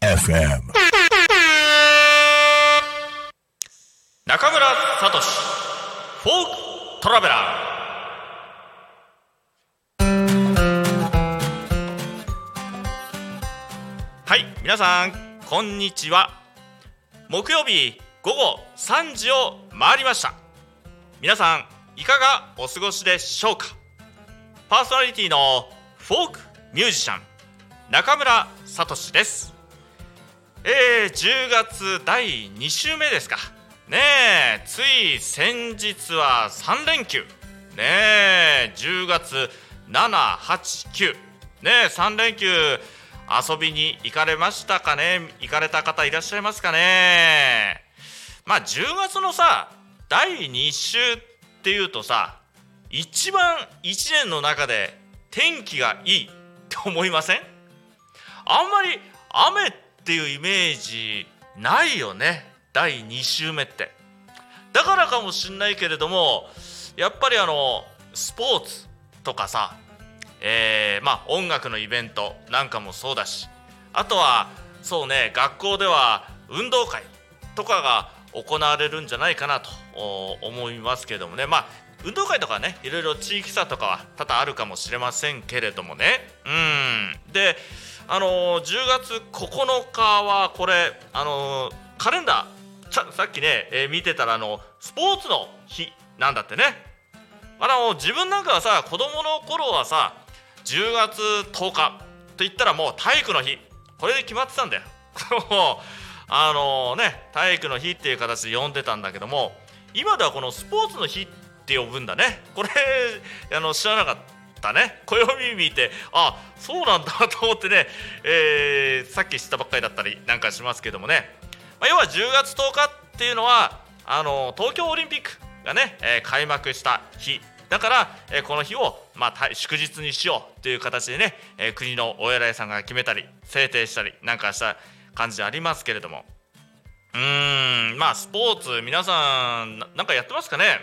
FM 中村聡フォークトラベラーはい皆さんこんにちは。木曜日午後3時を回りました。皆さんいかがお過ごしでしょうか？パーソナリティのフォークミュージシャン中村聡です。えー、10月第2週目ですか。ねえつい先日は3連休。ねえ10月789ねえ3連休遊びに行かれましたかね？行かれた方いらっしゃいますかね？まあ10月のさ第2週っっていうとさ一番1年の中で天気がいいって思いません？あんまり雨っていうイメージないよね第2週目って。だからかもしんないけれどもやっぱりあのスポーツとかさえーまあ音楽のイベントなんかもそうだしあとはそうね学校では運動会とかが行われるんじゃないかなと思いますけどもね。まあ運動会とかねいろいろ地域差とかは多々あるかもしれませんけれどもね。うん。であのー10月9日はこれあのーカレンダーささっきね、えー見てたらあのスポーツの日なんだってね。あの自分なんかはさ子供の頃はさ10月10日と言ったらもう体育の日。これで決まってたんだよ。あのね体育の日っていう形で呼んでたんだけども今ではこのスポーツの日って呼ぶんだね。これ あの知らなかったね。暦見てあそうなんだと思ってね、えーさっき知ったばっかりだったりなんかしますけどもね、まあ、要は10月10日っていうのはあの東京オリンピックがね、えー開幕した日。だから、えーこの日を、まあ、祝日にしようという形でね、えー国のお偉いさんが決めたり制定したりなんかした感じでありますけれども。うーんまあスポーツ皆さんななんかやってますかね？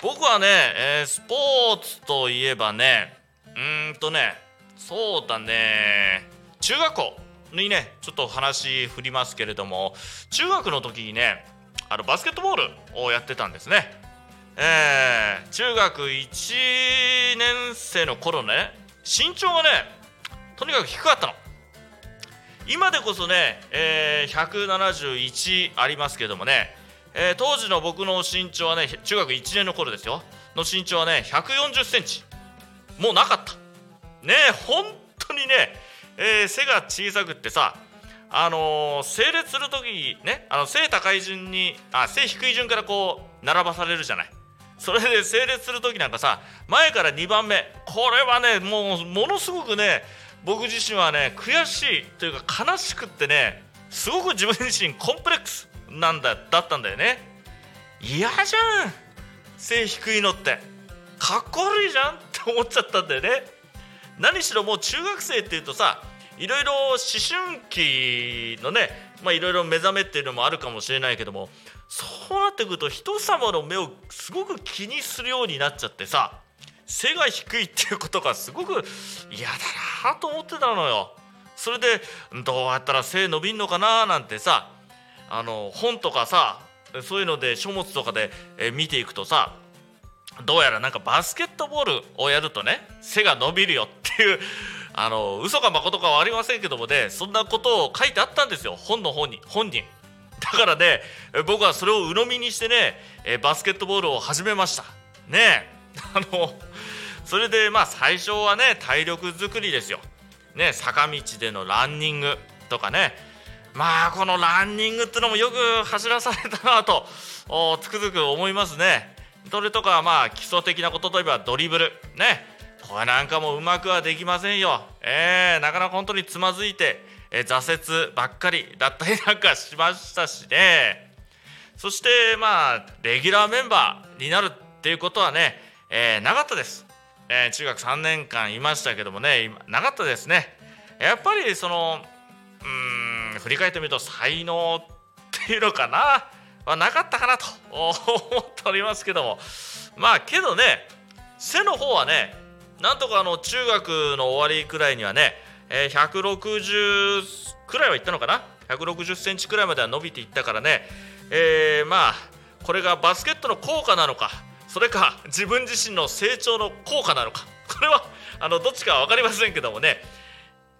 僕はね、えースポーツといえばねうーんとねそうだね中学校にねちょっと話振りますけれども中学の時にねあのバスケットボールをやってたんですね。えー中学1年生の頃ね身長がねとにかく低かったの。今でこそね、えー171ありますけどもね、えー当時の僕の身長はね中学1年の頃ですよ。の身長はね140センチ。もうなかった。ね本当にね、えー背が小さくってさあのー整列する時にねあの背高い順にあ背低い順からこう並ばされるじゃない。それで整列する時なんかさ前から2番目。これはねもうものすごくね僕自身はね悔しいというか悲しくってねすごく自分自身コンプレックスなんだだったんだよね。嫌じゃん背低いのって。かっこ悪いじゃんって思っちゃったんだよね。何しろもう中学生っていうとさいろいろ思春期のねまあいろいろ目覚めっていうのもあるかもしれないけどもそうなってくると人様の目をすごく気にするようになっちゃってさ背が低いっていうことがすごく嫌だなと思ってたのよ。それでどうやったら背伸びんのかななんてさあの本とかさそういうので書物とかで、え見ていくとさどうやらなんかバスケットボールをやるとね背が伸びるよっていうあの嘘か誠かはありませんけどもねそんなことを書いてあったんですよ本の本に本人。だからね僕はそれを鵜呑みにしてねバスケットボールを始めました。ねえ。あのそれでまあ最初はね体力作りですよ。ね坂道でのランニングとかね。まあこのランニングってのもよく走らされたなと つくづく思いますね。それとかまあ基礎的なことといえばドリブル。ね。これなんかもうまくはできませんよ。えー、なかなか本当につまずいて、えー挫折ばっかりだったりなんかしましたしね。そしてまあレギュラーメンバーになるっていうことはね、えーなかったです、えー中学3年間いましたけどもねなかったですね。やっぱりそのうん振り返ってみると才能っていうのかな？はなかったかなと思っておりますけども。まあけどね背の方はねなんとかあの中学の終わりくらいにはね、えー、160くらいはいったのかな？160センチくらいまでは伸びていったからね、えー、まあこれがバスケットの効果なのかそれか自分自身の成長の効果なのか。これはあのどっちかは分かりませんけどもね。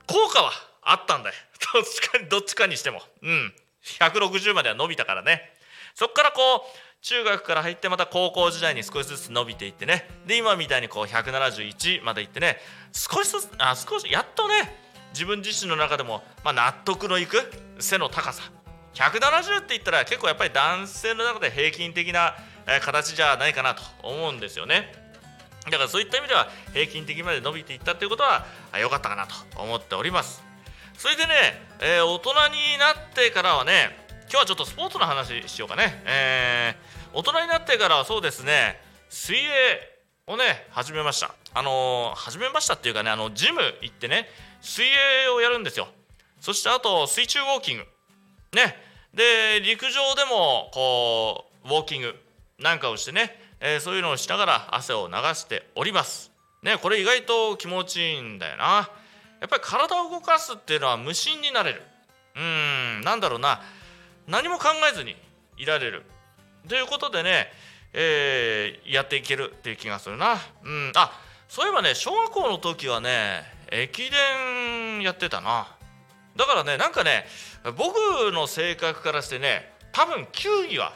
効果はあったんだよ。どっちかにどっちかにしても。うん。160までは伸びたからね。そこからこう中学から入ってまた高校時代に少しずつ伸びていってね。で今みたいにこう171までいってね。少しずつあ少しやっとね自分自身の中でも、まあ、納得のいく背の高さ。170って言ったら結構やっぱり男性の中で平均的な形じゃないかなと思うんですよね。だからそういった意味では平均的まで伸びていったということは良かったかなと思っております。それでね、えー、大人になってからはね今日はちょっとスポーツの話しようかね、えー、大人になってからはそうですね水泳をね始めました。あのー、始めましたっていうかねあのジム行ってね水泳をやるんですよ。そしてあと水中ウォーキング。ね。で陸上でもこうウォーキング。なんかをしてね、えー、そういうのをしながら汗を流しておりますねこれ意外と気持ちいいんだよなやっぱり体を動かすっていうのは無心になれるうんなんだろうな何も考えずにいられるということでね、えー、やっていけるっていう気がするな。うん、あそういえばね小学校の時はね駅伝やってたな。だからねなんかね僕の性格からしてね多分球技は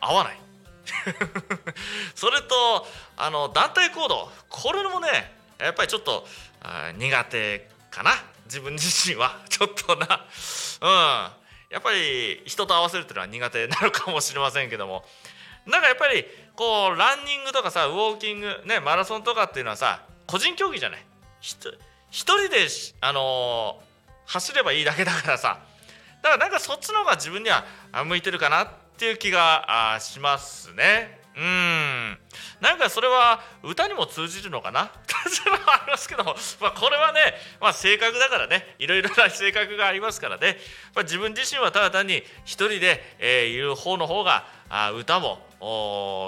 合わない。それとあの団体行動。これもねやっぱりちょっと苦手かな。自分自身は。ちょっとな。うん。やっぱり人と合わせるっていうのは苦手なのかもしれませんけども。なんかやっぱりこうランニングとかさウォーキングねマラソンとかっていうのはさ個人競技じゃない。一人であのー、走ればいいだけだからさ。だからなんかそっちの方が自分には向いてるかなっっていう気がしますね。うん。なんかそれは歌にも通じるのかな？それはありますけども、まあ、これはね、まあ、性格だからね。いろいろな性格がありますからね、まあ、自分自身はただ単に一人で、えー、いる方の方があ歌も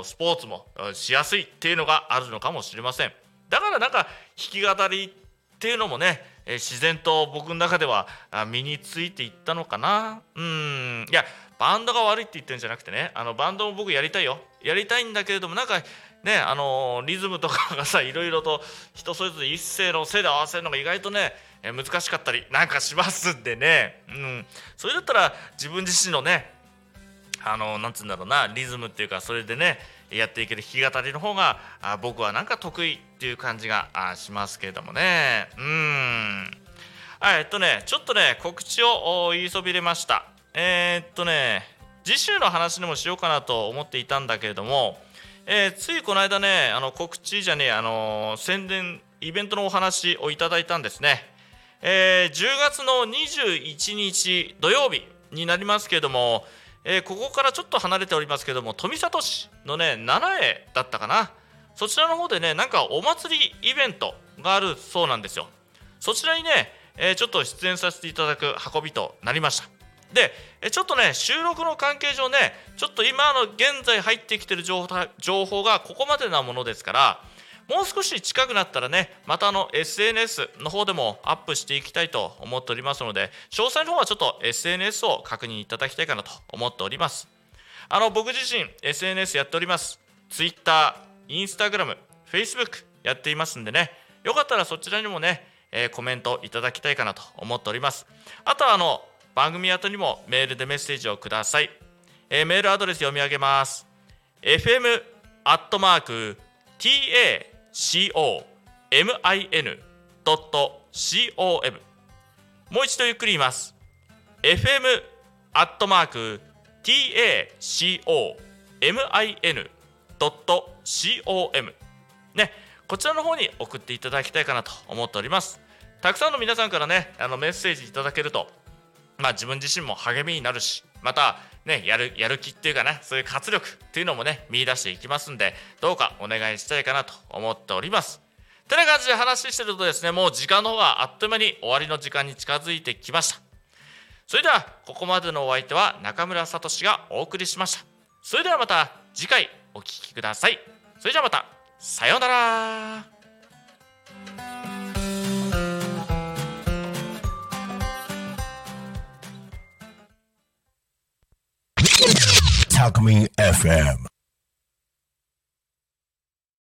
スポーツもしやすいっていうのがあるのかもしれません。だからなんか弾き語りっていうのもね自然と僕の中では身についていったのかな？うん。いやバンドが悪いって言ってるんじゃなくてねあのバンドも僕やりたいよ。やりたいんだけれどもなんかねあのリズムとかがさいろいろと人それぞれ一斉のせいで合わせるのが意外とね難しかったりなんかしますんでね、うん、それだったら自分自身のねあのなんつうんだろうなリズムっていうかそれでねやっていける弾き語りの方があ僕はなんか得意っていう感じがあしますけれどもね。うん。えっとねちょっとね告知を言いそびれました。えー、っとね次週の話でもしようかなと思っていたんだけれども、えー、ついこの間ねあの告知じゃねえあの宣伝イベントのお話をいただいたんですね、えー、10月の21日土曜日になりますけれども、えー、ここからちょっと離れておりますけれども富里市のね奈良へだったかな。そちらの方でねなんかお祭りイベントがあるそうなんですよ。そちらにね、えー、ちょっと出演させていただく運びとなりました。でちょっとね収録の関係上ねちょっと今の現在入ってきてる情報情報がここまでなものですからもう少し近くなったらねまたあの SNS の方でもアップしていきたいと思っておりますので詳細の方はちょっと SNS を確認いただきたいかなと思っております。あの僕自身 SNS やっております。Twitter、Instagram、Facebook やっていますんでねよかったらそちらにもね、えー、コメントいただきたいかなと思っております。あとはあの番組宛にもメールでメッセージをください、えー、メールアドレス読み上げます。fm アットマーク tacomin.com もう一度ゆっくり言います。fm アットマーク tacomin.com ねこちらの方に送っていただきたいかなと思っております。たくさんの皆さんからねあのメッセージいただけるとまあ、自分自身も励みになるしまた、ね、やるやる気っていうかねそういう活力っていうのもね見出していきますんでどうかお願いしたいかなと思っております。てな感じで話してるとですねもう時間の方があっという間に終わりの時間に近づいてきました。それではここまでのお相手は中村聡がお送りしました。それではまた次回お聴きくださいそれじゃあまたさようなら Alchemy FM.